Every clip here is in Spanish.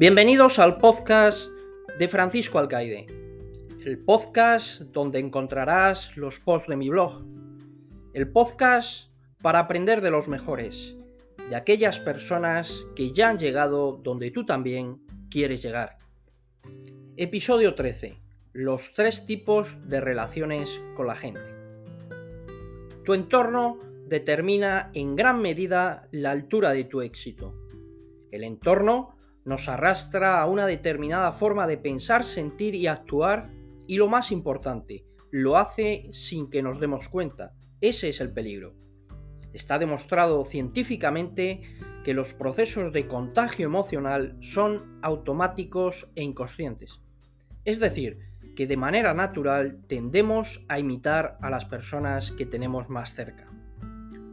Bienvenidos al podcast de Francisco Alcaide, el podcast donde encontrarás los posts de mi blog, el podcast para aprender de los mejores, de aquellas personas que ya han llegado donde tú también quieres llegar. Episodio 13. Los tres tipos de relaciones con la gente. Tu entorno determina en gran medida la altura de tu éxito. El entorno nos arrastra a una determinada forma de pensar, sentir y actuar y lo más importante, lo hace sin que nos demos cuenta. Ese es el peligro. Está demostrado científicamente que los procesos de contagio emocional son automáticos e inconscientes. Es decir, que de manera natural tendemos a imitar a las personas que tenemos más cerca.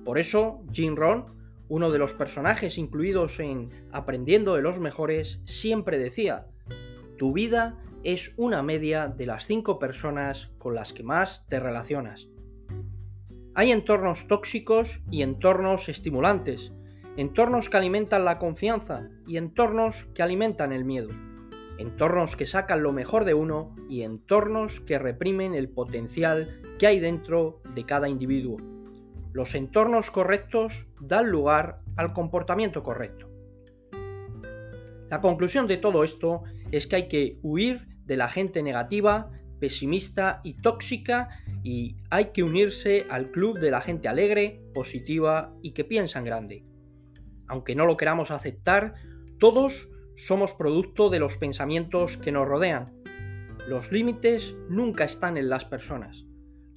Por eso, Jim Rohn uno de los personajes incluidos en Aprendiendo de los Mejores, siempre decía, tu vida es una media de las cinco personas con las que más te relacionas. Hay entornos tóxicos y entornos estimulantes, entornos que alimentan la confianza y entornos que alimentan el miedo, entornos que sacan lo mejor de uno y entornos que reprimen el potencial que hay dentro de cada individuo. Los entornos correctos dan lugar al comportamiento correcto. La conclusión de todo esto es que hay que huir de la gente negativa, pesimista y tóxica y hay que unirse al club de la gente alegre, positiva y que piensa en grande. Aunque no lo queramos aceptar, todos somos producto de los pensamientos que nos rodean. Los límites nunca están en las personas.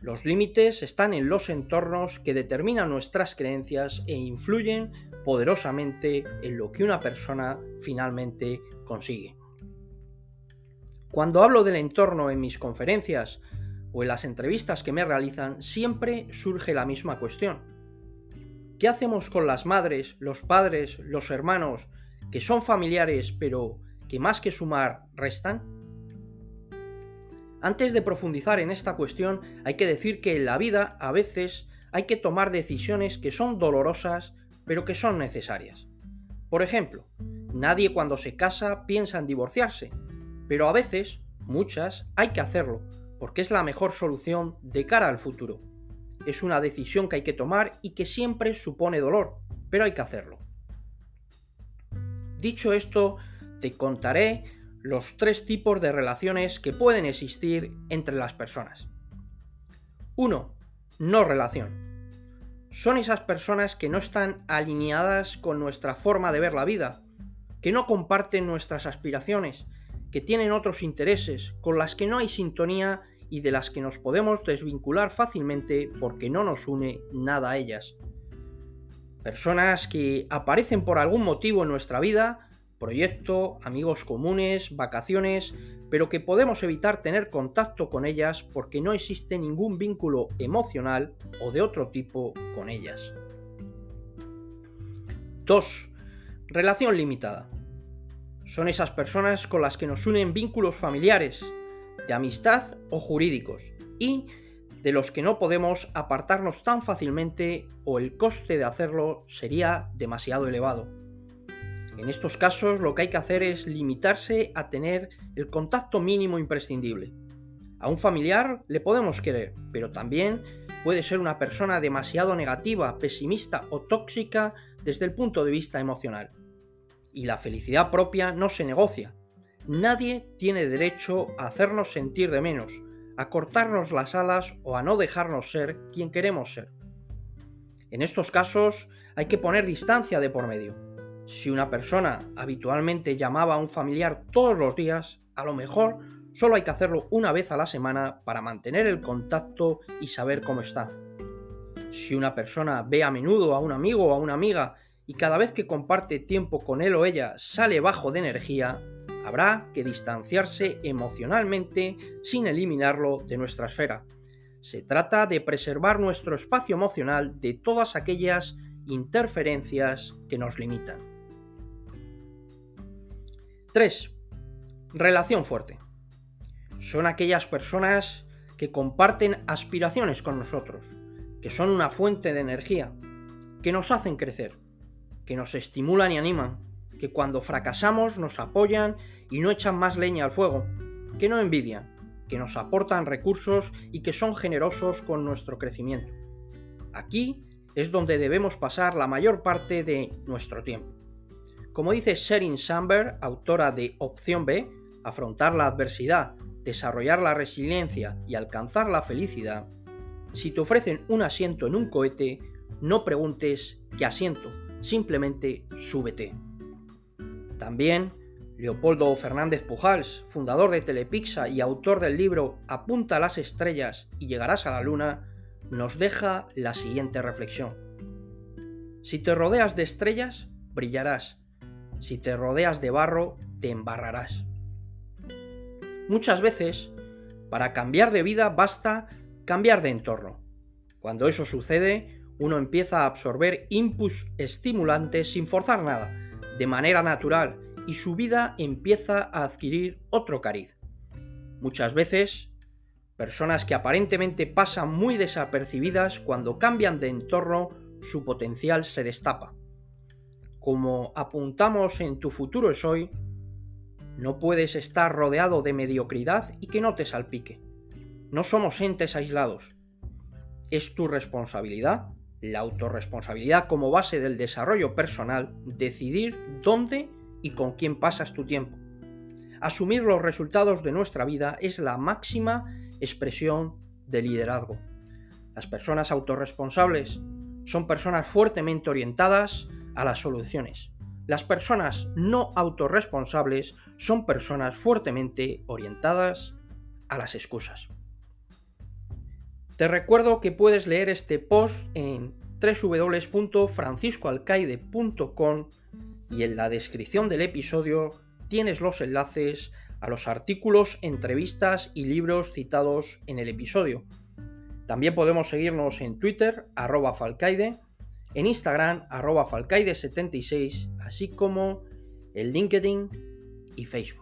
Los límites están en los entornos que determinan nuestras creencias e influyen poderosamente en lo que una persona finalmente consigue. Cuando hablo del entorno en mis conferencias o en las entrevistas que me realizan, siempre surge la misma cuestión. ¿Qué hacemos con las madres, los padres, los hermanos, que son familiares pero que más que sumar restan? Antes de profundizar en esta cuestión, hay que decir que en la vida a veces hay que tomar decisiones que son dolorosas, pero que son necesarias. Por ejemplo, nadie cuando se casa piensa en divorciarse, pero a veces, muchas, hay que hacerlo, porque es la mejor solución de cara al futuro. Es una decisión que hay que tomar y que siempre supone dolor, pero hay que hacerlo. Dicho esto, te contaré los tres tipos de relaciones que pueden existir entre las personas. 1. No relación. Son esas personas que no están alineadas con nuestra forma de ver la vida, que no comparten nuestras aspiraciones, que tienen otros intereses, con las que no hay sintonía y de las que nos podemos desvincular fácilmente porque no nos une nada a ellas. Personas que aparecen por algún motivo en nuestra vida, proyecto, amigos comunes, vacaciones, pero que podemos evitar tener contacto con ellas porque no existe ningún vínculo emocional o de otro tipo con ellas. 2. Relación limitada. Son esas personas con las que nos unen vínculos familiares, de amistad o jurídicos, y de los que no podemos apartarnos tan fácilmente o el coste de hacerlo sería demasiado elevado. En estos casos lo que hay que hacer es limitarse a tener el contacto mínimo imprescindible. A un familiar le podemos querer, pero también puede ser una persona demasiado negativa, pesimista o tóxica desde el punto de vista emocional. Y la felicidad propia no se negocia. Nadie tiene derecho a hacernos sentir de menos, a cortarnos las alas o a no dejarnos ser quien queremos ser. En estos casos hay que poner distancia de por medio si una persona habitualmente llamaba a un familiar todos los días, a lo mejor solo hay que hacerlo una vez a la semana para mantener el contacto y saber cómo está. Si una persona ve a menudo a un amigo o a una amiga y cada vez que comparte tiempo con él o ella sale bajo de energía, habrá que distanciarse emocionalmente sin eliminarlo de nuestra esfera. Se trata de preservar nuestro espacio emocional de todas aquellas interferencias que nos limitan. 3. Relación fuerte. Son aquellas personas que comparten aspiraciones con nosotros, que son una fuente de energía, que nos hacen crecer, que nos estimulan y animan, que cuando fracasamos nos apoyan y no echan más leña al fuego, que no envidian, que nos aportan recursos y que son generosos con nuestro crecimiento. Aquí es donde debemos pasar la mayor parte de nuestro tiempo. Como dice Sherin Sandberg, autora de Opción B, afrontar la adversidad, desarrollar la resiliencia y alcanzar la felicidad, si te ofrecen un asiento en un cohete, no preguntes qué asiento, simplemente súbete. También Leopoldo Fernández Pujals, fundador de Telepixa y autor del libro Apunta a las estrellas y llegarás a la luna, nos deja la siguiente reflexión. Si te rodeas de estrellas, brillarás. Si te rodeas de barro, te embarrarás. Muchas veces, para cambiar de vida basta cambiar de entorno. Cuando eso sucede, uno empieza a absorber inputs estimulantes sin forzar nada, de manera natural, y su vida empieza a adquirir otro cariz. Muchas veces Personas que aparentemente pasan muy desapercibidas cuando cambian de entorno, su potencial se destapa. Como apuntamos en Tu futuro es hoy, no puedes estar rodeado de mediocridad y que no te salpique. No somos entes aislados. Es tu responsabilidad, la autorresponsabilidad como base del desarrollo personal, decidir dónde y con quién pasas tu tiempo. Asumir los resultados de nuestra vida es la máxima expresión de liderazgo. Las personas autorresponsables son personas fuertemente orientadas a las soluciones. Las personas no autorresponsables son personas fuertemente orientadas a las excusas. Te recuerdo que puedes leer este post en www.franciscoalcaide.com y en la descripción del episodio tienes los enlaces a los artículos, entrevistas y libros citados en el episodio. También podemos seguirnos en Twitter, arroba Falcaide, en Instagram, arroba Falcaide76, así como en LinkedIn y Facebook.